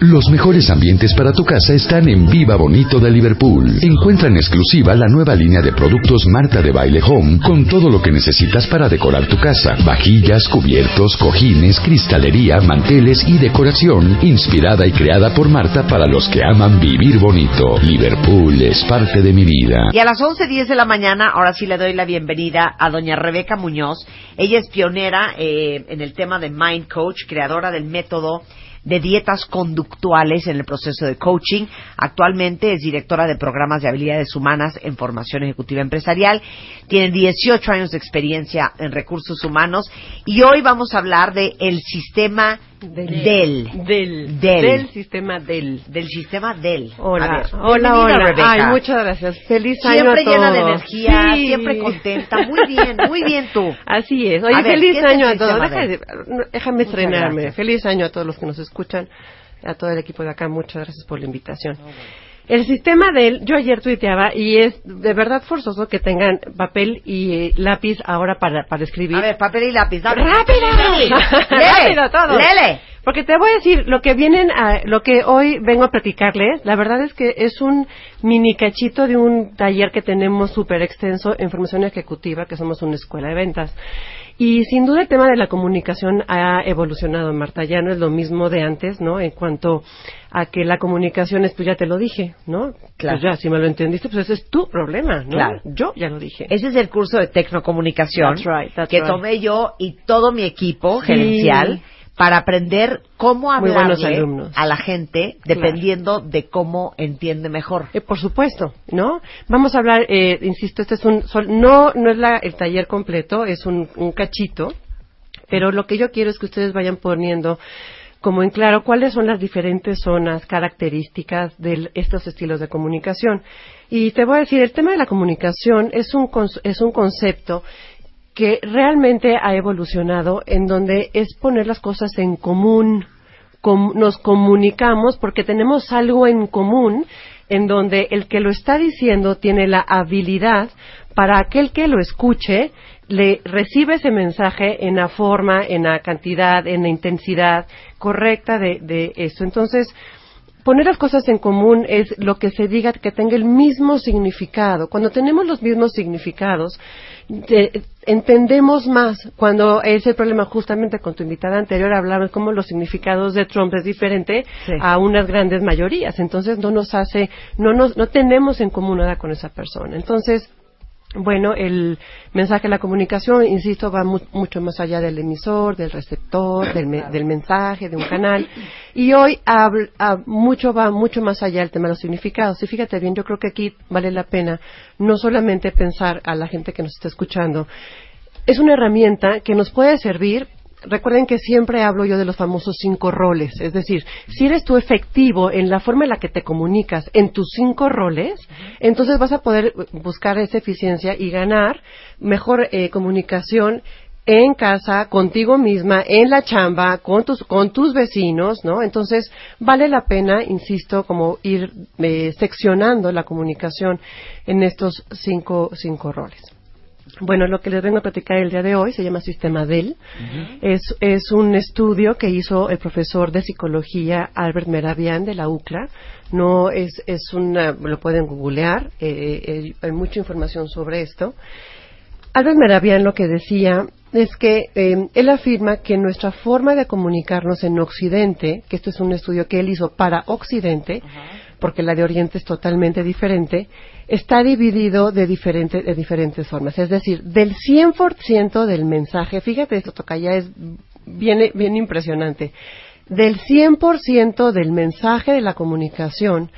Los mejores ambientes para tu casa están en Viva Bonito de Liverpool. Encuentra en exclusiva la nueva línea de productos Marta de Baile Home con todo lo que necesitas para decorar tu casa. Vajillas, cubiertos, cojines, cristalería, manteles y decoración inspirada y creada por Marta para los que aman vivir bonito. Liverpool es parte de mi vida. Y a las 11.10 de la mañana, ahora sí le doy la bienvenida a doña Rebeca Muñoz. Ella es pionera eh, en el tema de Mind Coach, creadora del método de dietas conductuales en el proceso de coaching. Actualmente es directora de programas de habilidades humanas en formación ejecutiva empresarial. Tiene 18 años de experiencia en recursos humanos y hoy vamos a hablar de el sistema del, del, del, del sistema del. del sistema del. Hola, A ver, hola, hola. Rebeca. Ay, muchas gracias. Feliz año Siempre a todos. llena de energía, Sí. siempre contenta. Muy bien, muy bien tú. Así es. Oye, feliz ¿qué es el año a todos. déjame Muchas estrenarme. gracias. Feliz año a todos los que nos escuchan, a todo el equipo de acá. Muchas gracias por la invitación. El sistema del, yo ayer tuiteaba y es de verdad forzoso que tengan papel y eh, lápiz ahora para, para escribir. A ver, papel y lápiz. dame. ¡Rápido! ¡Rápido todos! ¡Lele! Porque te voy a decir, lo que vienen a, lo que hoy vengo a platicarles, la verdad es que es un mini cachito de un taller que tenemos súper extenso en formación ejecutiva, que somos una escuela de ventas. Y sin duda el tema de la comunicación ha evolucionado, Marta. Ya no es lo mismo de antes, ¿no? En cuanto a que la comunicación es, pues ya te lo dije, ¿no? Claro. Pues ya, si me lo entendiste, pues ese es tu problema, ¿no? Claro. Yo ya lo dije. Ese es el curso de tecnocomunicación That's right, that's que right. tomé yo y todo mi equipo Sí. gerencial para aprender cómo hablarle a la gente dependiendo de cómo entiende mejor. Eh, por supuesto, ¿no? Vamos a hablar, eh, insisto, este es un, sol- no, no es la- el taller completo, es un, un cachito, pero lo que yo quiero es que ustedes vayan poniendo como en claro cuáles son las diferentes zonas, características de estos estilos de comunicación. Y te voy a decir, el tema de la comunicación es un, es un concepto que realmente ha evolucionado en donde es poner las cosas en común, Com- nos comunicamos porque tenemos algo en común en donde el que lo está diciendo tiene la habilidad para aquel que lo escuche le recibe ese mensaje en la forma, en la cantidad, en la intensidad correcta de, de eso. Entonces, poner las cosas en común es lo que se diga que tenga el mismo significado. Cuando tenemos los mismos significados, te- entendemos más. Cuando es el problema justamente con tu invitada anterior, hablamos cómo los significados de Trump es diferente Sí. a unas grandes mayorías. Entonces no nos hace, no nos, no tenemos en común nada con esa persona. Entonces, bueno, el mensaje de la comunicación, insisto, va mu- mucho más allá del emisor, del receptor, del, me- del mensaje, de un canal. Y hoy mucho va mucho más allá del tema de los significados. Y fíjate bien, yo creo que aquí vale la pena no solamente pensar a la gente que nos está escuchando. Es una herramienta que nos puede servir Recuerden que siempre hablo yo de los famosos cinco roles, es decir, si eres tú efectivo en la forma en la que te comunicas en tus cinco roles, entonces vas a poder buscar esa eficiencia y ganar mejor eh, comunicación en casa, contigo misma, en la chamba, con tus, con tus vecinos, ¿no? Entonces, vale la pena, insisto, como ir eh, seccionando la comunicación en estos cinco, cinco roles. Bueno, lo que les vengo a platicar el día de hoy se llama Sistema DEL. es, es un estudio que hizo el profesor de psicología Albert Meravian de la UCLA. No es, es una, lo pueden googlear, eh, eh, hay mucha información sobre esto. Albert Meravian lo que decía es que eh, él afirma que nuestra forma de comunicarnos en Occidente, que esto es un estudio que él hizo para Occidente, porque la de Oriente es totalmente diferente, está dividido de, diferente, de diferentes formas. Es decir, del 100% del mensaje, fíjate esto, Tocaya, es bien, bien impresionante. Del 100% del mensaje de la comunicación,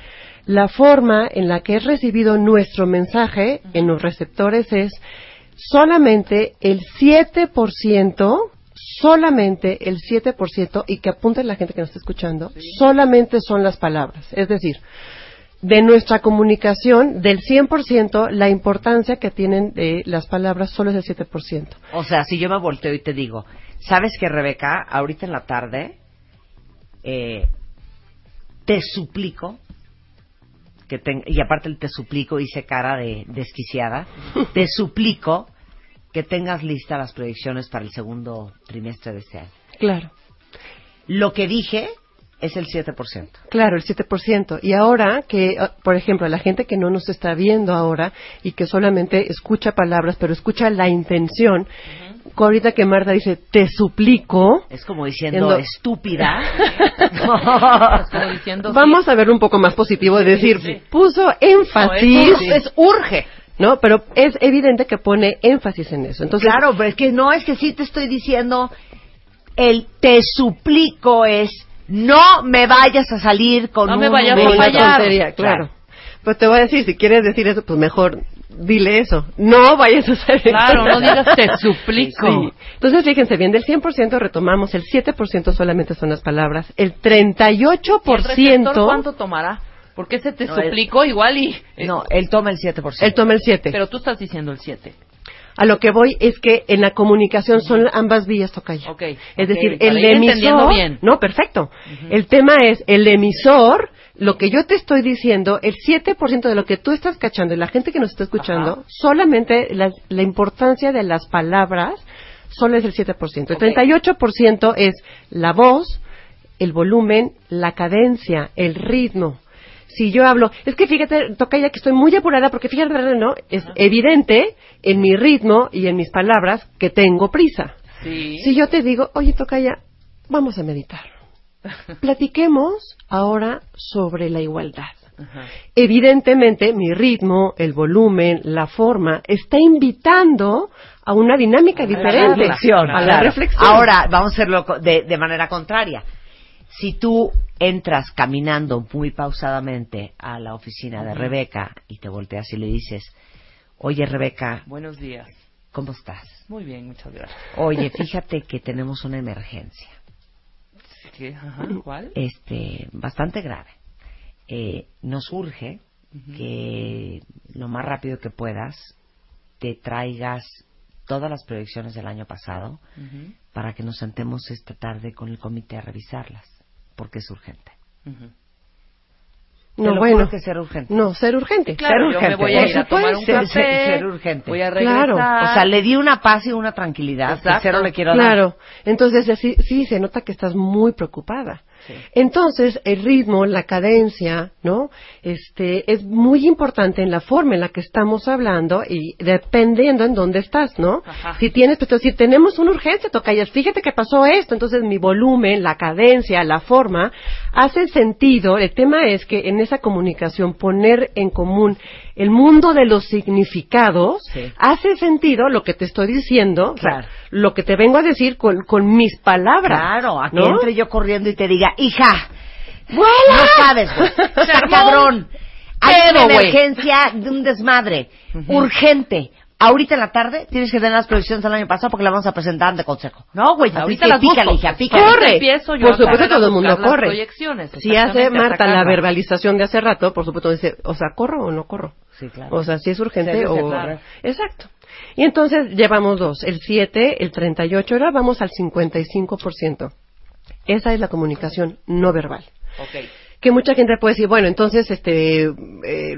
la forma en la que es recibido nuestro mensaje en los receptores es solamente el 7%, solamente el 7%, y que apunte la gente que nos está escuchando, solamente son las palabras. Es decir, de nuestra comunicación, del 100%, la importancia que tienen eh, las palabras solo es el 7%. O sea, si yo me volteo y te digo, ¿sabes que Rebeca, ahorita en la tarde, eh, te suplico, que ten- y aparte el te suplico hice cara de desquiciada, te suplico que tengas listas las proyecciones para el segundo trimestre de este año. Claro. Lo que dije es el 7%. Claro, el 7%. Y ahora que, ah, por ejemplo, la gente que no nos está viendo ahora y que solamente escucha palabras, pero escucha la intención, ahorita que Marta dice, te suplico, Es como diciendo Endo- estúpida. Como diciendo, vamos a ver un poco más positivo, es decir, puso énfasis, No, es- es urge. ¿No? Pero es evidente que pone énfasis en eso. Entonces, claro, pero es que no es que sí te estoy diciendo el te suplico es no me vayas a salir con No un me vayas a Una número". fallar. tontería, claro. Pues te voy a decir, si quieres decir eso, pues mejor dile eso. No vayas a hacer Claro, eso. no digas te suplico. Sí. Entonces, fíjense bien, del 100% retomamos, el 7% solamente son las palabras, el 38% ¿Y el cuánto tomará? Porque ese te No, el- suplico igual y... No, él toma el 7%. él toma el 7. Pero tú estás diciendo el 7. A lo que voy es que en la comunicación son ambas vías, Tocaya. Ok, Es decir, el emisor... bien. No, perfecto. El tema es, el emisor, lo que yo te estoy diciendo, el 7% de lo que tú estás cachando y la gente que nos está escuchando, Ajá. solamente la, la importancia de las palabras solo es el 7%. El 38% es la voz, el volumen, la cadencia, el ritmo. Si yo hablo, es que fíjate, toca ya que estoy muy apurada porque fíjate, no, es evidente en mi ritmo y en mis palabras que tengo prisa. Sí. Si yo te digo, oye, Tocaya, vamos a meditar. Platiquemos ahora sobre la igualdad. Ajá. Evidentemente, mi ritmo, el volumen, la forma, está invitando a una dinámica diferente. a la reflexión. Ahora, vamos a hacerlo de manera contraria. Si tú entras caminando muy pausadamente a la oficina de Rebeca y te volteas y le dices, oye Rebeca, Buenos días. ¿cómo estás? Muy bien, muchas gracias. Oye, fíjate que tenemos una emergencia, ¿Qué? Ajá, ¿Cuál? este, bastante grave. Eh, nos urge que lo más rápido que puedas te traigas todas las proyecciones del año pasado para que nos sentemos esta tarde con el comité a revisarlas, porque es urgente. Te no, bueno. que ser urgente. No, ser urgente. Claro, Ser yo me urgente, voy a ir a tomar un café. Ser- ser urgente. Voy a regresar. Claro. O sea, le di una paz y una tranquilidad que Exacto. cero le quiero dar. Claro, entonces así, sí se nota que estás muy preocupada. Sí. Entonces, el ritmo, la cadencia, ¿no? Este, es muy importante en la forma en la que estamos hablando y dependiendo en dónde estás, ¿no? Ajá. Si tienes, pues, si tenemos una urgencia, tocayas, fíjate que pasó esto, entonces mi volumen, la cadencia, la forma, hace sentido. El tema es que en esa comunicación poner en común el mundo de los significados Sí. hace sentido lo que te estoy diciendo, o sea, Claro. lo que te vengo a decir con, con mis palabras. Claro, a que ¿no? entre yo corriendo y te diga, hija, ¡Vuela! no sabes, güey. Cabrón. Hay una emergencia de un desmadre. Urgente. Ahorita en la tarde tienes que tener las proyecciones del año pasado porque la vamos a presentar ante consejo. No, güey, ahorita las busco. hija. Corre. Empiezo yo Por supuesto, todo el mundo corre. proyecciones, Si hace Marta la verbalización de hace rato, por supuesto dice, o sea, ¿corro o no corro? Sí, claro. O sea, si es urgente Sí, sí, o... claro. Exacto. Y entonces llevamos dos, el 7, el 38, ahora vamos al 55%. Esa es la comunicación no verbal. Ok. Que mucha gente puede decir, bueno, entonces este eh,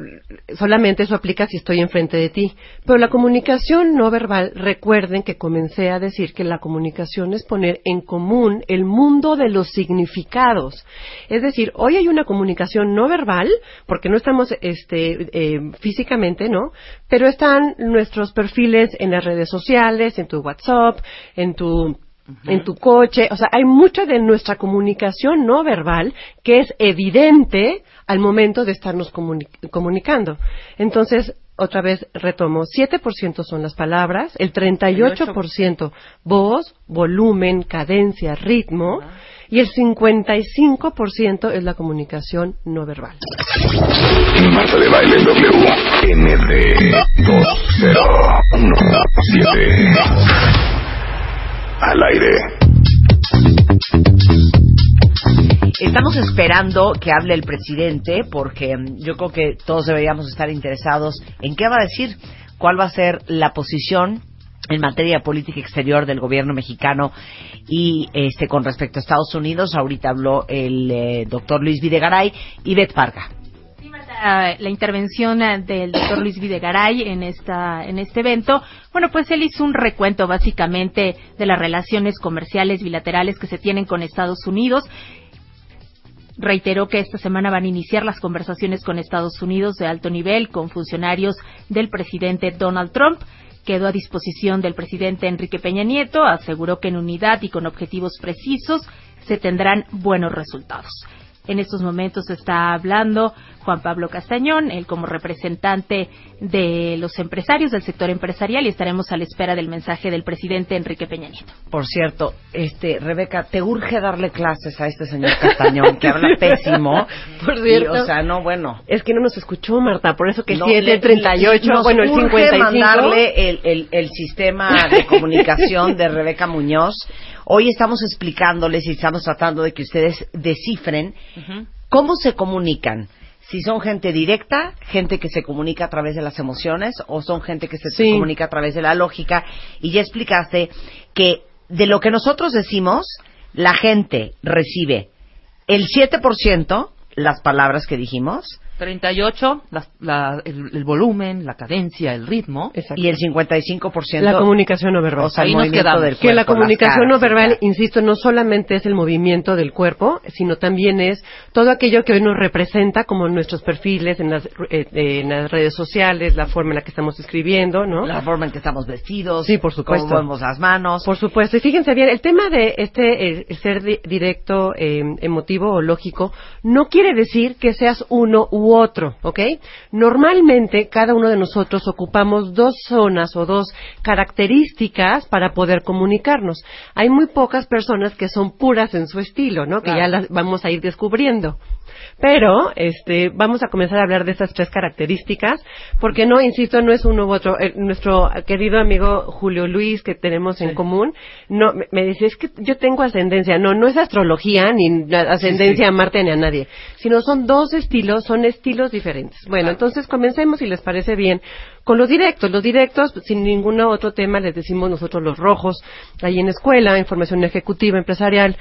solamente eso aplica si estoy enfrente de ti. Pero la comunicación no verbal, recuerden que comencé a decir que la comunicación es poner en común el mundo de los significados. Es decir, hoy hay una comunicación no verbal, porque no estamos este, eh, físicamente, ¿no? Pero están nuestros perfiles en las redes sociales, en tu WhatsApp, en tu en tu coche, o sea, hay mucha de nuestra comunicación no verbal que es evidente al momento de estarnos comuni- comunicando. Entonces, otra vez retomo, 7% son las palabras, el 38% voz, volumen, cadencia, ritmo, y el 55% es la comunicación no verbal. Marta de Baile W. ND 2017. Al aire. Estamos esperando que hable el presidente porque mm, yo creo que todos deberíamos estar interesados en qué va a decir, cuál va a ser la posición en materia de política exterior del gobierno mexicano y este con respecto a Estados Unidos. Ahorita habló el eh, doctor Luis Videgaray y Beth Parga. Sí, Marta, la intervención eh, del doctor Luis Videgaray en esta en este evento, bueno, pues él hizo un recuento básicamente de las relaciones comerciales bilaterales que se tienen con Estados Unidos. reiteró que esta semana van a iniciar las conversaciones con Estados Unidos de alto nivel con funcionarios del presidente Donald Trump. Quedó a disposición del presidente Enrique Peña Nieto, aseguró que en unidad y con objetivos precisos se tendrán buenos resultados. En estos momentos está hablando Juan Pablo Castañón, él como representante de los empresarios del sector empresarial y estaremos a la espera del mensaje del presidente Enrique Peña Nieto. Por cierto, este, Rebeca, te urge darle clases a este señor Castañón, que habla pésimo. Por Y, cierto. o sea, no, bueno. Es que no nos escuchó, Marta, por eso que No, sí el 38, nos bueno, el urge 55. mandarle el, el, el sistema de comunicación de Rebeca Muñoz. Hoy estamos explicándoles y estamos tratando de que ustedes descifren cómo se comunican. Si son gente directa, gente que se comunica a través de las emociones, o son gente que se Sí. comunica a través de la lógica. Y ya explicaste que de lo que nosotros decimos, la gente recibe el 7%, las palabras que dijimos, 38, la- la- el, el volumen, la cadencia, el ritmo. Exacto. y el 55% La comunicación no verbal. o sea, Ahí nos quedamos. del que la cuerpo, comunicación no caras, verbal, etcétera. insisto, no solamente es el movimiento del cuerpo, sino también es todo aquello que hoy nos representa, como nuestros perfiles en las, eh, en las redes sociales, la forma en la que estamos escribiendo, ¿no? la forma en que estamos vestidos, Sí, por supuesto. cómo movemos las manos. Por supuesto. Y fíjense bien, el tema de este eh, el ser di- directo, eh, emotivo o lógico, no quiere decir que seas uno u otro, ¿ok? Normalmente, cada uno de nosotros ocupamos dos zonas o dos características para poder comunicarnos. Hay muy pocas personas que son puras en su estilo, ¿no? Que ya las vamos a ir descubriendo. Pero, este, vamos a comenzar a hablar de estas tres características, porque no, insisto, no es uno u otro. Eh, nuestro querido amigo Julio Luis, que tenemos en común, no, me, me dice, es que yo tengo ascendencia. No, no es astrología, ni ascendencia a Marte ni a nadie, sino son dos estilos, son estilos diferentes. Bueno, entonces comencemos, si les parece bien, con los directos. Los directos, sin ningún otro tema, les decimos nosotros los rojos, ahí en escuela, información ejecutiva, empresarial.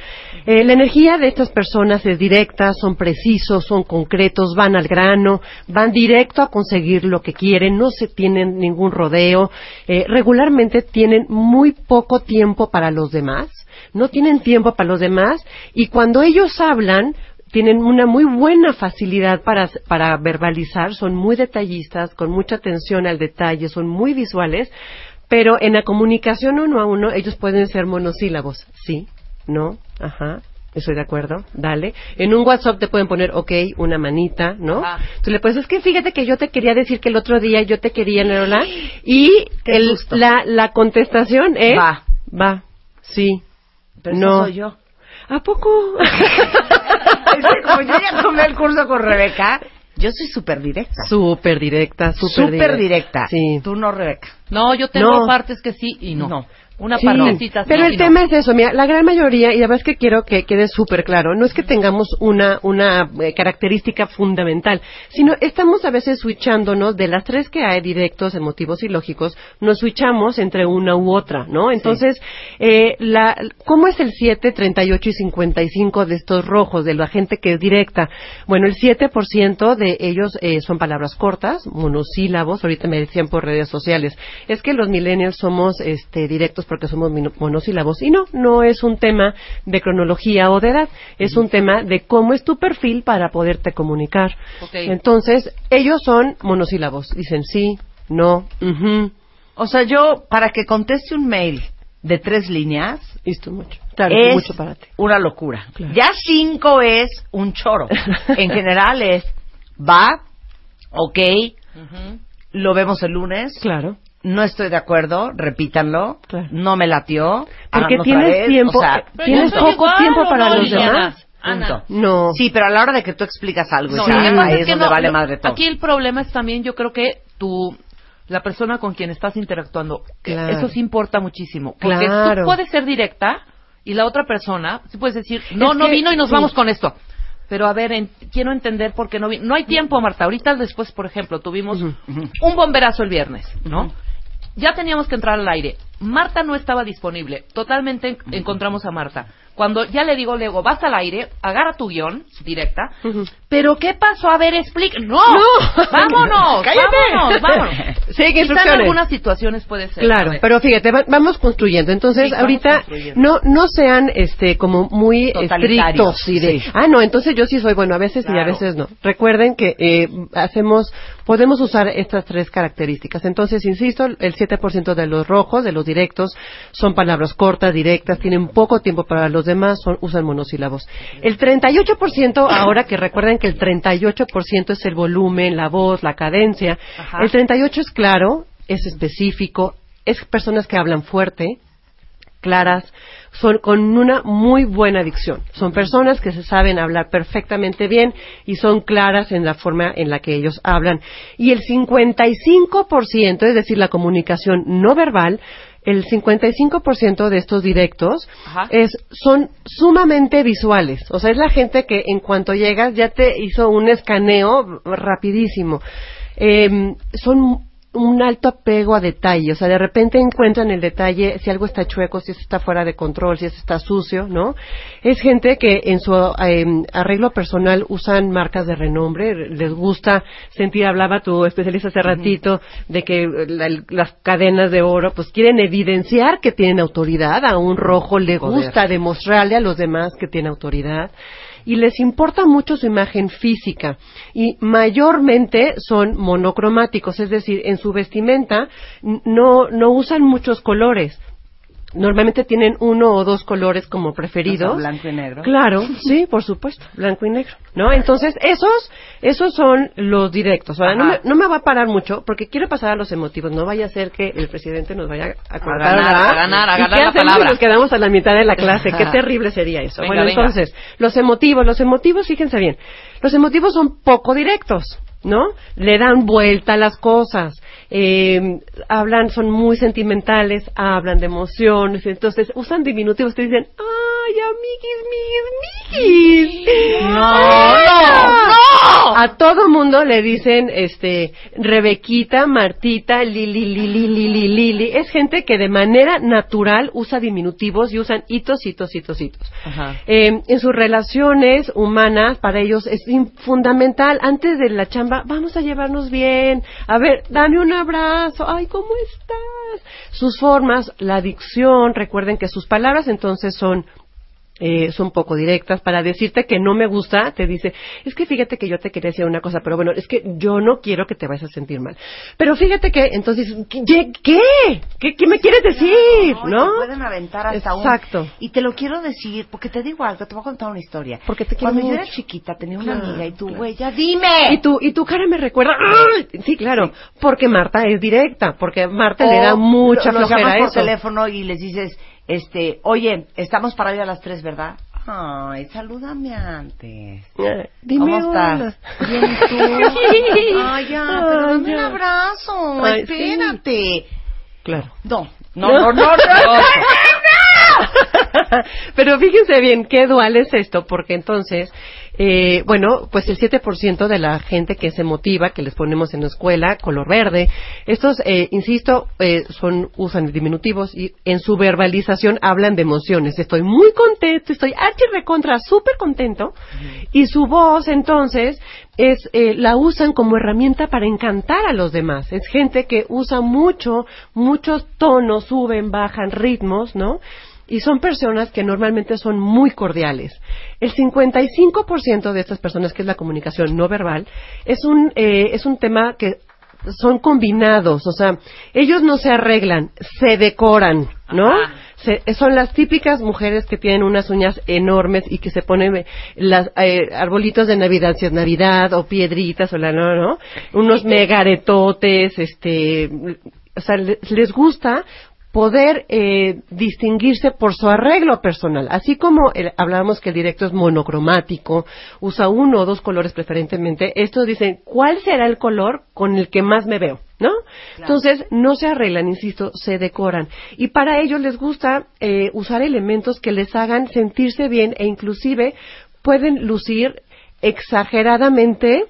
Eh, la energía de estas personas es directa, son precisos, son concretos, van al grano, van directo a conseguir lo que quieren, no se tienen ningún rodeo, eh, regularmente tienen muy poco tiempo para los demás, no tienen tiempo para los demás y cuando ellos hablan, tienen una muy buena facilidad para, para verbalizar, son muy detallistas, con mucha atención al detalle, son muy visuales, pero en la comunicación uno a uno ellos pueden ser monosílabos, sí, no, ajá. Estoy de acuerdo, dale. En un WhatsApp te pueden poner, ok, una manita, ¿no? Ajá. Tú le puedes, es que fíjate que yo te quería decir que el otro día yo te quería. ¿no? Y el, la, la contestación es, Va. va, sí, Pero no. eso soy yo. ¿A poco? Es que como yo ya tomé el curso con Rebeca, yo soy súper directa. Súper directa, súper Súper directa. Sí. Tú no, Rebeca. No, yo tengo No. partes que sí y no. No. Una Sí, partecita pero el tema es eso, mira, la gran mayoría, y además que quiero que quede súper claro, no es que tengamos una, una eh, característica fundamental, sino estamos a veces switchándonos de las tres que hay, directos, emotivos y lógicos, nos switchamos entre una u otra, ¿no? Entonces, eh, la, ¿cómo es el 7, 38 y 55 de estos rojos, de la gente que es directa? Bueno, el 7% de ellos eh, son palabras cortas, monosílabos, ahorita me decían por redes sociales, es que los millennials somos este, directos porque somos monosílabos. Y no, no es un tema de cronología o de edad, es un tema de cómo es tu perfil para poderte comunicar. Entonces, ellos son monosílabos, dicen sí, no, ujú, O sea, yo, para que conteste un mail de tres líneas, listo, mucho. Claro, es mucho para ti. una locura. Claro. Ya cinco es un choro. en general es, va, ok, lo vemos el lunes, Claro. No estoy de acuerdo, repítanlo, Claro. no me latió, Porque otra tienes vez, tiempo, o sea, eh, tienes poco igual, tiempo ¿o para no, los demás. Ana. No. Sí, pero a la hora de que tú explicas algo, No, pasa ahí es es que donde no, vale madre todo. Aquí el problema es también, yo creo que tú, la persona con quien estás interactuando, Claro. eso sí importa muchísimo. Porque Claro. tú puedes ser directa y la otra persona, sí puedes decir, no, Es no que- vino y nos sí. vamos con esto. Pero a ver, en- quiero entender por qué no vino. No hay tiempo, Marta. Ahorita después, por ejemplo, tuvimos un bomberazo el viernes, ¿no? Ya teníamos que entrar al aire. Marta no estaba disponible. Totalmente en- encontramos a Marta. Cuando ya le digo, le digo, vas al aire, agarra tu guion directa, pero ¿qué pasó? A ver, explica. ¡No! ¡Vámonos! ¡Cállate! ¡Vámonos! ¡Vámonos! Sigue Quizá en algunas situaciones puede ser. Claro, pero fíjate, va- vamos construyendo. Entonces, Sí, ahorita construyendo. no no sean este como muy estrictos y de, sí. ah, no, entonces yo sí soy bueno a veces y a veces no. Recuerden que eh, hacemos podemos usar estas tres características. Entonces, insisto, el 7% de los rojos, de los directos, son palabras cortas, directas, tienen poco tiempo para los demás, son usan monosílabos. El 38%, ahora que recuerden que el 38% es el volumen, la voz, la cadencia, Ajá. el 38 es claro, es específico, es personas que hablan fuerte, claras, son con una muy buena dicción. Son personas que se saben hablar perfectamente bien y son claras en la forma en la que ellos hablan. Y el 55%, es decir, la comunicación no verbal, el 55% de estos directos Ajá. es, son sumamente visuales. O sea, es la gente que en cuanto llegas ya te hizo un escaneo rapidísimo. Eh, son un alto apego a detalle, o sea, de repente encuentran el detalle, si algo está chueco, si eso está fuera de control, si eso está sucio, ¿no? Es gente que en su eh, arreglo personal usan marcas de renombre, les gusta sentir, hablaba tu especialista hace ratito, de que la- las cadenas de oro, pues quieren evidenciar que tienen autoridad, a un rojo le gusta demostrarle a los demás que tiene autoridad y les importa mucho su imagen física y mayormente son monocromáticos, es decir, en su vestimenta no, no usan muchos colores. Normalmente tienen uno o dos colores como preferidos. Blanco y negro. Claro, sí, por supuesto, blanco y negro, ¿no? Entonces, esos, esos son los directos. Ahora, no me, no me va a parar mucho porque quiero pasar a los emotivos. No vaya a ser que el presidente nos vaya a cortar ganar, la- a ganar, a ¿Y ganar qué la palabra. si nos quedamos a la mitad de la clase. Qué terrible sería eso. Venga, bueno, venga. entonces, los emotivos, los emotivos, fíjense bien, los emotivos son poco directos, ¿no? Le dan vuelta a las cosas, eh, hablan, son muy sentimentales, hablan de emociones, entonces usan diminutivos que dicen, ¡ay, amiguis, miguis, miguis! no, A todo mundo le dicen, este, Rebequita, Martita, Lili, Lili, Lili, Lili. Es gente que de manera natural usa diminutivos y usan hitos, hitos, hitos, hitos. Ajá. Eh, en sus relaciones humanas, para ellos es fundamental, antes de la chamba, vamos a llevarnos bien, a ver, dame un abrazo, ay, ¿cómo estás? Sus formas, la dicción, recuerden que sus palabras entonces son eh, son poco directas para decirte que no me gusta, te dice, es que fíjate que yo te quería decir una cosa, pero bueno, es que yo no quiero que te vayas a sentir mal. Pero fíjate que, entonces, ¿qué? ¿Qué, ¿Qué, qué me quieres decir? No, ¿No? te pueden aventar hasta Exacto. un... Y te lo quiero decir, porque te digo algo, te voy a contar una historia. Porque te quiero Cuando yo era chiquita tenía una Claro, amiga y tú, claro. güey, ya dime. Y tu, y tu cara me recuerda, ¡ay! sí, claro, porque Marta es directa, porque Marta le da mucha lo- flojera llamas por eso. teléfono y les dices, este, oye, estamos para ir a las tres, ¿verdad? Ay, salúdame antes. Dime ¿Cómo estás? Bien, ¿y tú? Ay, ya, pero dame un abrazo, Ay, sí. espérate. Claro. No, no, no, no, no, no. Pero fíjense bien qué dual es esto, porque entonces, eh, bueno, pues el 7% de la gente que se motiva, que les ponemos en la escuela, color verde, estos, eh, insisto, eh, son usan diminutivos y en su verbalización hablan de emociones. Estoy muy contento, estoy archi recontra, súper contento, y su voz entonces es eh, la usan como herramienta para encantar a los demás. Es gente que usa mucho, muchos tonos, suben, bajan ritmos, ¿no? Y son personas que normalmente son muy cordiales. El 55% de estas personas, que es la comunicación no verbal, es un, eh, es un tema que son combinados, o sea, ellos no se arreglan, se decoran, ¿no? Se- son las típicas mujeres que tienen unas uñas enormes y que se ponen eh, las eh, arbolitos de Navidad, si es Navidad, o piedritas, o la no, no, unos megaretotes, este, o sea, le- les gusta poder eh, distinguirse por su arreglo personal. Así como el- hablábamos que el directo es monocromático, usa uno o dos colores preferentemente, estos dicen, ¿cuál será el color con el que más me veo? ¿No? Entonces, no se arreglan, insisto, se decoran. Y para ellos les gusta eh, usar elementos que les hagan sentirse bien e inclusive pueden lucir exageradamente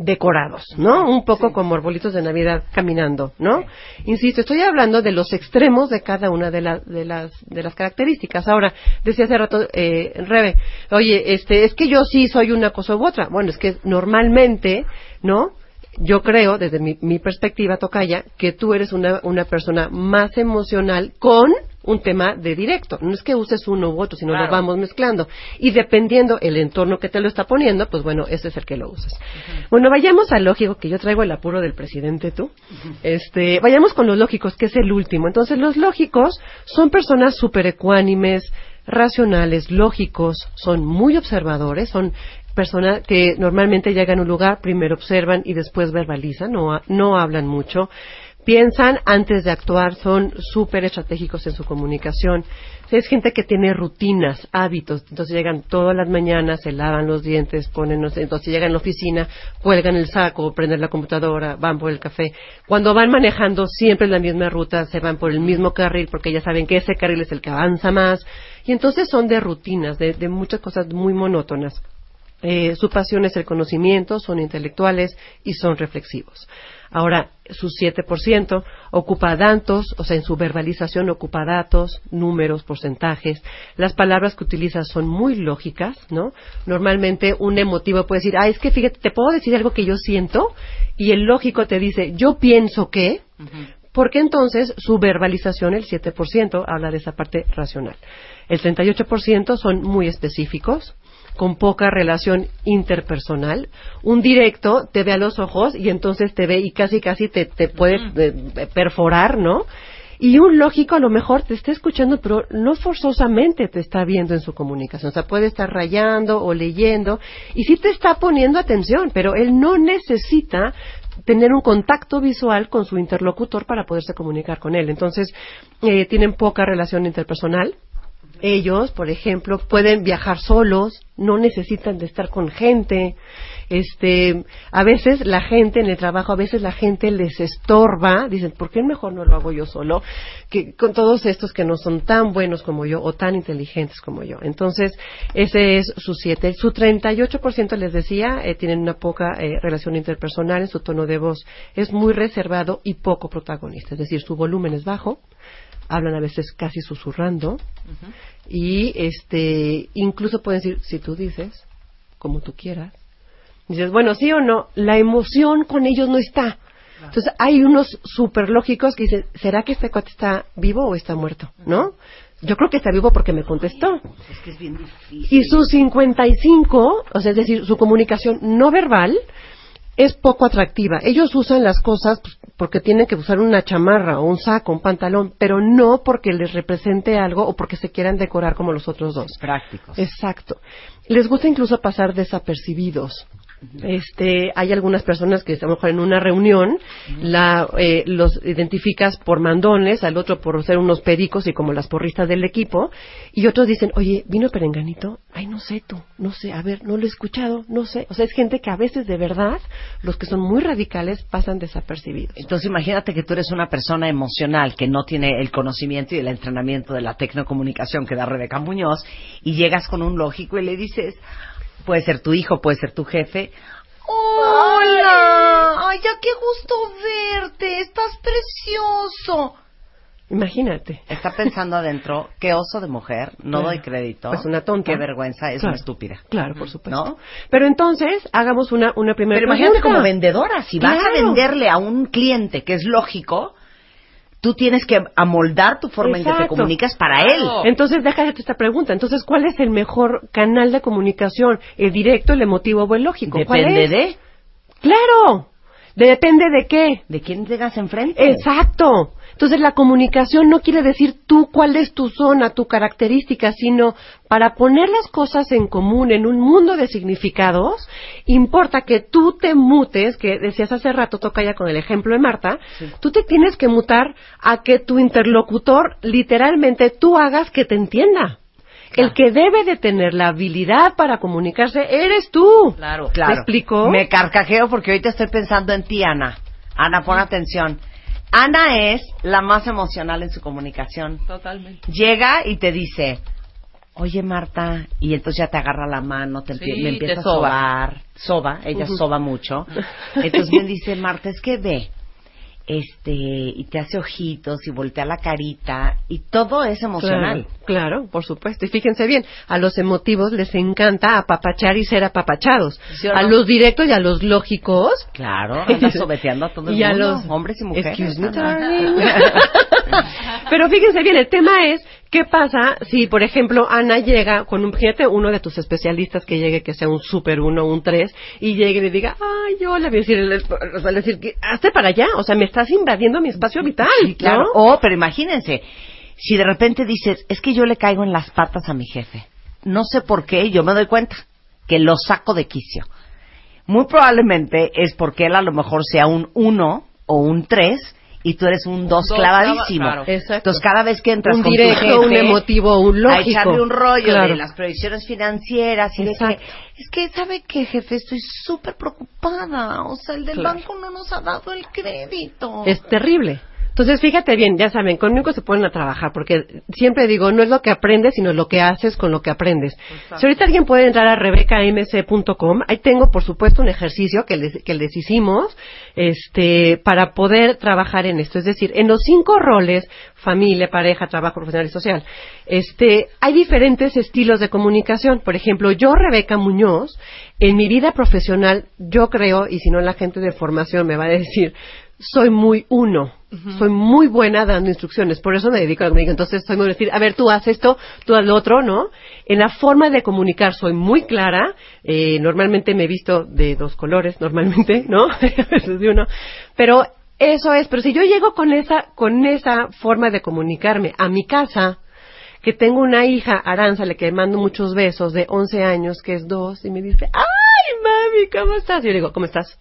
decorados, ¿no? Un poco como arbolitos de Navidad caminando, ¿no? Insisto, estoy hablando de los extremos de cada una de, de, las, de las características. Ahora, decía hace rato, eh, Rebe, oye, este, es que yo sí soy una cosa u otra. Bueno, es que normalmente, ¿no? Yo creo, desde mi, mi, perspectiva, Tocaya, que tú eres una, una persona más emocional con un tema de directo. No es que uses uno u otro, sino lo vamos mezclando. Y dependiendo el entorno que te lo está poniendo, pues bueno, ese es el que lo usas. Bueno, vayamos al lógico, que yo traigo el apuro del presidente tú. Este, vayamos con los lógicos, que es el último. Entonces, los lógicos son personas súper ecuánimes, racionales, lógicos, son muy observadores, son personas que normalmente llegan a un lugar, primero observan y después verbalizan, no, no hablan mucho piensan antes de actuar, son súper estratégicos en su comunicación. Es gente que tiene rutinas, hábitos, entonces llegan todas las mañanas, se lavan los dientes, ponen, entonces llegan a la oficina, cuelgan el saco, prenden la computadora, van por el café. Cuando van manejando siempre la misma ruta, se van por el mismo carril porque ya saben que ese carril es el que avanza más. Y entonces son de rutinas, de, muchas cosas muy monótonas. Eh, su pasión es el conocimiento, son intelectuales y son reflexivos. Ahora, su 7% ocupa datos, o sea, en su verbalización ocupa datos, números, porcentajes. Las palabras que utiliza son muy lógicas, ¿no? Normalmente un emotivo puede decir, ah, es que fíjate, te puedo decir algo que yo siento, y el lógico te dice, yo pienso que, porque entonces su verbalización, el 7%, habla de esa parte racional. El 38% son muy específicos, con poca relación interpersonal. Un directo te ve a los ojos y entonces te ve y casi casi te, te puede eh, perforar, ¿no? Y un lógico a lo mejor te está escuchando, pero no forzosamente te está viendo en su comunicación. O sea, puede estar rayando o leyendo y sí te está poniendo atención, pero él no necesita tener un contacto visual con su interlocutor para poderse comunicar con él. Entonces, eh, tienen poca relación interpersonal ellos, por ejemplo, pueden viajar solos, no necesitan de estar con gente. Este, a veces la gente en el trabajo, a veces la gente les estorba, dicen, ¿por qué mejor no lo hago yo solo? Que con todos estos que no son tan buenos como yo o tan inteligentes como yo. Entonces, ese es su siete. Su 38% les decía, eh, tienen una poca eh, relación interpersonal en su tono de voz. Es muy reservado y poco protagonista. Es decir, su volumen es bajo hablan a veces casi susurrando y este incluso pueden decir si tú dices como tú quieras dices bueno sí o no la emoción con ellos no está entonces hay unos super lógicos que dicen será que este cuate está vivo o está muerto no yo creo que está vivo porque me contestó. Es que es bien difícil. Y su 55, o sea, es decir, su comunicación no verbal, es poco atractiva. Ellos usan las cosas pues, porque tienen que usar una chamarra o un saco, un pantalón, pero no porque les represente algo o porque se quieran decorar como los otros dos. Prácticos. Exacto. Les gusta incluso pasar desapercibidos. Este, hay algunas personas que a en una reunión la, eh, los identificas por mandones, al otro por ser unos pericos y como las porristas del equipo, y otros dicen, oye, vino Perenganito, ay, no sé tú, no sé, a ver, no lo he escuchado, no sé. O sea, es gente que a veces de verdad, los que son muy radicales, pasan desapercibidos. Entonces imagínate que tú eres una persona emocional que no tiene el conocimiento y el entrenamiento de la tecnocomunicación que da Rebeca Muñoz, y llegas con un lógico y le dices, Puede ser tu hijo, puede ser tu jefe. ¡Hola! ¡Ay, ya qué gusto verte! ¡Estás precioso! Imagínate. Está pensando adentro, qué oso de mujer, no doy crédito. Es una tonta. Qué vergüenza, es una estúpida. Claro, por supuesto. ¿No? Pero entonces, hagamos una, una primera Pero imagínate como vendedora, si vas a venderle a un cliente que es lógico, tú tienes que amoldar tu forma en que te comunicas para él. Entonces, déjate esta pregunta. Entonces, ¿cuál es el mejor canal de comunicación? ¿El directo, el emotivo o el lógico? Depende de. Claro. Depende de qué. De quién llegas enfrente. Exacto. Entonces la comunicación no quiere decir tú cuál es tu zona, tu característica, sino para poner las cosas en común en un mundo de significados, importa que tú te mutes, que decías hace rato, toca ya con el ejemplo de Marta, tú te tienes que mutar a que tu interlocutor literalmente tú hagas que te entienda. El que debe de tener la habilidad para comunicarse eres tú. Claro, claro. ¿Me explico? Me carcajeo porque ahorita estoy pensando en ti, Ana. Ana, pon atención. Ana es la más emocional en su comunicación. Totalmente. Llega y te dice, oye Marta, y entonces ya te agarra la mano, te empie- Sí, me empieza te a soba. sobar, soba, ella soba mucho. Entonces me dice, Marta, es que ve, este, y te hace ojitos y voltea la carita, y todo es emocional. Claro, claro, por supuesto. Y fíjense bien, a los emotivos les encanta apapachar y ser apapachados. ¿Sí o no? A los directos y a los lógicos. Claro, anda sobeteando a todo el y a mundo, los hombres y mujeres. Excuse me. Pero fíjense bien, el tema es qué pasa si, por ejemplo, Ana llega con un, fíjate, uno de tus especialistas que llegue, que sea un super uno, un tres, y llegue y le diga, ay, yo le voy a decir, o sea, le decir, hazte para allá, o sea, me estás invadiendo mi espacio vital, Sí, claro. ¿no? Oh, pero imagínense, si de repente dices, es que yo le caigo en las patas a mi jefe. No sé por qué, yo me doy cuenta que lo saco de quicio. Muy probablemente es porque él a lo mejor sea un 1 o un 3 y tú eres un 2 Dos clavadísimo. clava- claro. Exacto. Entonces cada vez que entras Un con tu directo, jefe, un emotivo, un a lógico. echarle un rollo Claro. de las proyecciones financieras y de que, es que, ¿sabe qué, jefe? Estoy súper preocupada. O sea, el del Claro. banco no nos ha dado el crédito. Es terrible. Entonces, fíjate bien, ya saben, conmigo se ponen a trabajar, porque siempre digo, no es lo que aprendes, sino lo que haces con lo que aprendes. Si ahorita alguien puede entrar a rebecamc.com, ahí tengo, por supuesto, un ejercicio que les, que les hicimos, este, para poder trabajar en esto. Es decir, en los cinco roles, familia, pareja, trabajo profesional y social, este, hay diferentes estilos de comunicación. Por ejemplo, yo, Rebeca Muñoz, en mi vida profesional, yo creo, y si no la gente de formación me va a decir, soy muy uno. Soy muy buena dando instrucciones, por eso me dedico a la comunicación. Entonces, soy muy decir, a ver, tú haz esto, tú haz lo otro, ¿no? En la forma de comunicar soy muy clara. Eh, normalmente me he visto de dos colores, normalmente, ¿no? de uno. Pero eso es, pero si yo llego con esa, con esa forma de comunicarme a mi casa, que tengo una hija, Aranza, le que mando muchos besos, de 11 años, que es dos, y me dice, ¡ay, mami, ¿cómo estás? Y yo le digo, ¿cómo estás?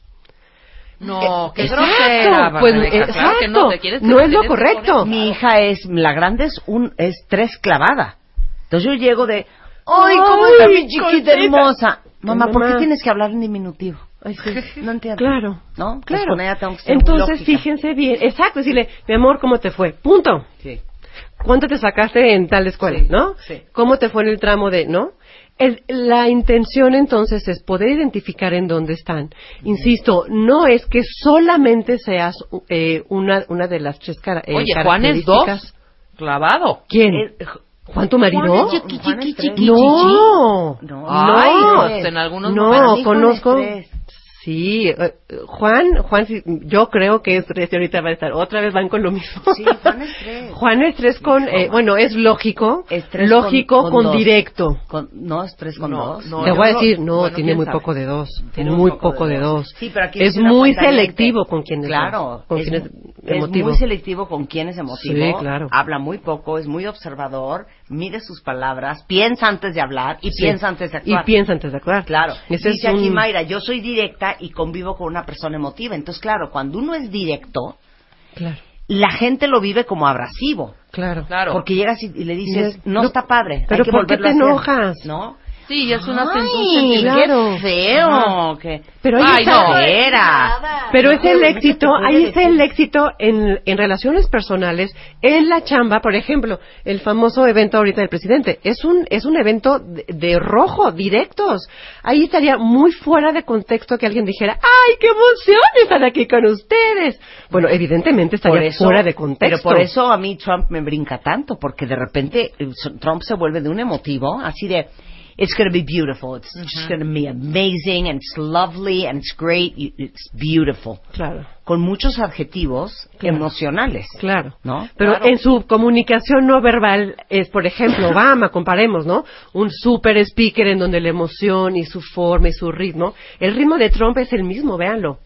No, qué Exacto, grosera, pues, claro que no, exacto. te quieres- No es lo correcto. Mi hija es, la grande es un, es tres clavada. Entonces yo llego de, ¡ay, cómo está mi chiquita hermosa! Mamá, ¿por qué tienes que hablar en diminutivo? Ay, sí. No entiendo. Claro. ¿No? Pues Claro. Entonces, fíjense bien. Exacto, decirle, mi amor, ¿cómo te fue? Punto. Sí. ¿Cuánto te sacaste en tal escuela, Sí, no? sí. ¿Cómo te fue en el tramo de, no? El- la intención entonces es poder identificar en dónde están. Insisto, no es que solamente seas eh, una, una de las tres cara- eh, Oye, Juan es características. dos. Clavado. ¿Quién? Eh, ¿Juan tu marido? Juan es chiqui, Juan es chiqui, tres. chiqui, No, No. Ay, no, pues, en algunos no, conozco. es. Sí, eh, Juan, Juan, sí, yo creo que es tres y ahorita va a estar. Otra vez van con lo mismo. Sí, Juan es tres. Juan es tres con, eh, bueno, es lógico, Es tres lógico con- con, con dos. directo. Con- no, es tres con No, dos. no, Te voy a decir, no, bueno, tiene muy sabe. poco de dos, Tiene muy poco, poco de de dos. Sí, pero aquí es muy selectivo con quienes Claro, con es, quienes es emotivo. muy selectivo con quién es emotivo. Sí, claro. Habla muy poco, es muy observador, mide sus palabras, piensa antes de hablar y Sí. piensa antes de actuar. Y piensa antes de actuar. Claro. Ese Dice es aquí un- Mayra, yo soy directa y convivo con una persona emotiva. Entonces, claro, cuando uno es directo, Claro, la gente lo vive como abrasivo. claro. Claro. Porque llegas y, y le dices, no, no, está padre. pero hay que ¿por qué te a hacer", enojas? ¿No? Sí, es una Ay, sensación. claro. qué feo. que- Pero ahí Ay, está. no, era. Pero es el éxito, ¿no te puede ahí está el éxito en, en relaciones personales, en la chamba, por ejemplo, el famoso evento ahorita del presidente. Es un, es un evento de, de rojo, directos. Ahí estaría muy fuera de contexto que alguien dijera, ¡ay, qué emoción estar aquí con ustedes! Bueno, evidentemente estaría eso- fuera de contexto. Pero por eso a mí Trump me brinca tanto, porque de repente eh, Trump se vuelve de un emotivo, así de, it's going to be beautiful, it's just going to be amazing, and it's lovely, and it's great, it's beautiful. Claro. Con muchos adjetivos Claro. emocionales. Claro. ¿No? Pero Claro. en su comunicación no verbal es, por ejemplo, Obama, comparemos, ¿no? Un super speaker en donde la emoción y su forma y su ritmo. El ritmo de Trump es el mismo, véanlo.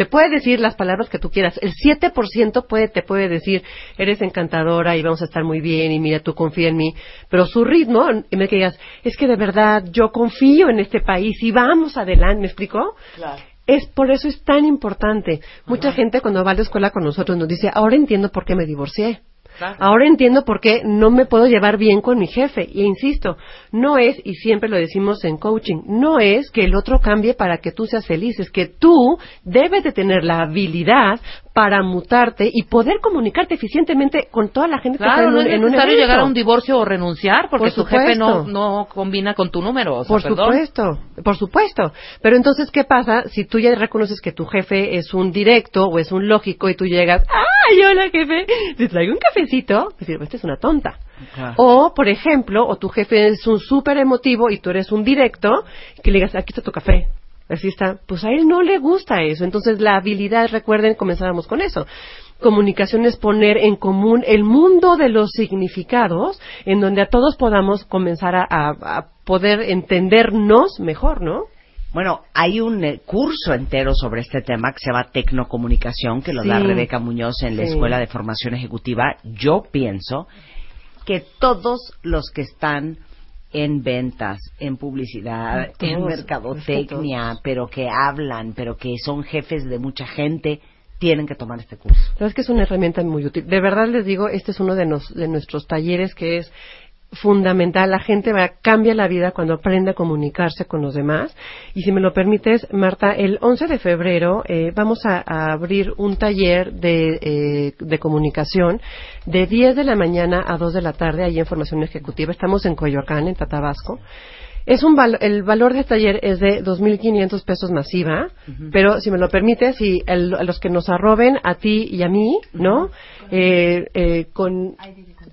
Te puede decir las palabras que tú quieras. El 7% puede, te puede decir, eres encantadora y vamos a estar muy bien y mira, tú confía en mí. Pero su ritmo, y me digas, es que de verdad yo confío en este país y vamos adelante, ¿me explicó? Claro. Es por eso es tan importante. Mucha gente cuando va a la escuela con nosotros nos dice, ahora entiendo por qué me divorcié. Ahora entiendo por qué no me puedo llevar bien con mi jefe. Y insisto, no es, y siempre lo decimos en coaching, no es que el otro cambie para que tú seas feliz, es que tú debes de tener la habilidad para mutarte y poder comunicarte eficientemente con toda la gente que está Claro, en no es en un necesario llegar a un divorcio o renunciar porque Por tu jefe no, supuesto. no combina con tu número. o sea, Por perdón. supuesto, por supuesto. Pero entonces, ¿qué pasa si tú ya reconoces que tu jefe es un directo o es un lógico y tú llegas, ¡ay, hola jefe! ¿Te traigo un cafecito? Pues digo, esta es una tonta. Claro. O, por ejemplo, o tu jefe es un súper emotivo y tú eres un directo, que le digas, aquí está tu café. Así está. Pues a él no le gusta eso. Entonces, la habilidad, recuerden, comenzábamos con eso. Comunicación es poner en común el mundo de los significados, en donde a todos podamos comenzar a, a- a poder entendernos mejor, ¿no? Bueno, hay un eh, curso entero sobre este tema que se llama Tecnocomunicación, que lo da. Rebeca Muñoz en la. Escuela de Formación Ejecutiva. Yo pienso que todos los que están en ventas, en publicidad, Todos, en es mercadotecnia, pero que hablan, pero que son jefes de mucha gente, tienen que tomar este curso. La verdad es que es una herramienta muy útil. De verdad les digo, este es uno de, nos- de nuestros talleres que es fundamental. La gente va, cambia la vida cuando aprende a comunicarse con los demás. Y si me lo permites, Marta, el 11 de febrero eh, vamos a, a abrir un taller de, eh, de comunicación de 10 de la mañana a 2 de la tarde, ahí en Formación Ejecutiva. Estamos en Coyoacán, en Tatabasco. Es un val- el valor de taller es de 2.500 pesos masiva, pero si me lo permites, si el- a los que nos arroben a ti y a mí, ¿no? Eh, eh, con,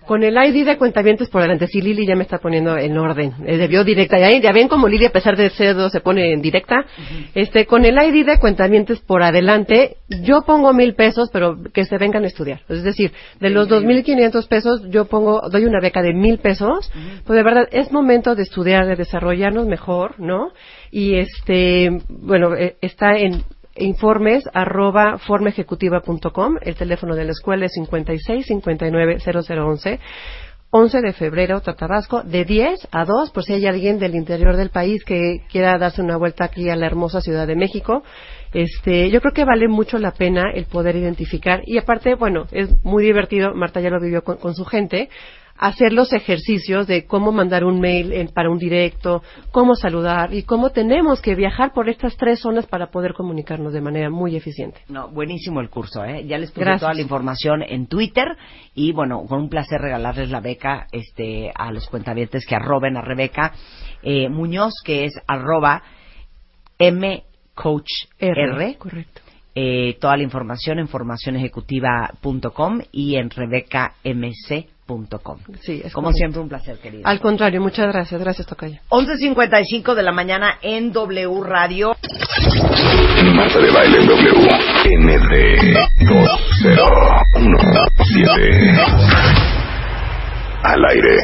con el ID de cuentavientes por delante. Sí, Lili ya me está poniendo en orden. Eh, debió directa. Ya, ya ven como Lili, a pesar de ser dos, se pone en directa. Este, con el ID de cuentavientes por adelante, yo pongo mil pesos, pero que se vengan a estudiar. Es decir, de los 2.500 pesos, yo pongo, doy una beca de mil pesos. Pues de verdad, es momento de estudiar, de desarrollarnos mejor, ¿no? Y este, bueno, eh, está en informes arroba formaejecutiva.com. El teléfono de la escuela es 56 59 0011. 11 de febrero, Tatabasco, de 10 a 2, por si hay alguien del interior del país que quiera darse una vuelta aquí a la hermosa Ciudad de México. Este, yo creo que vale mucho la pena el poder identificar y aparte, bueno, es muy divertido, Marta ya lo vivió con, con su gente, hacer los ejercicios de cómo mandar un mail en- para un directo, cómo saludar y cómo tenemos que viajar por estas tres zonas para poder comunicarnos de manera muy eficiente. No, buenísimo el curso, ¿eh? Ya les puse Gracias. toda la información en Twitter y bueno, con un placer regalarles la beca este, a los cuentavientes que arroben a Rebeca eh, Muñoz, que es arroba mcoachr. Correcto. Eh, toda la información en formacionejecutiva.com y en rebecamc.com. Sí, es Como correcto. siempre, un placer, querido. Al contrario, muchas gracias. Gracias, Tocaya. 11.55 de la mañana en W Radio. Marta de Baile W. ND 2017. Al aire.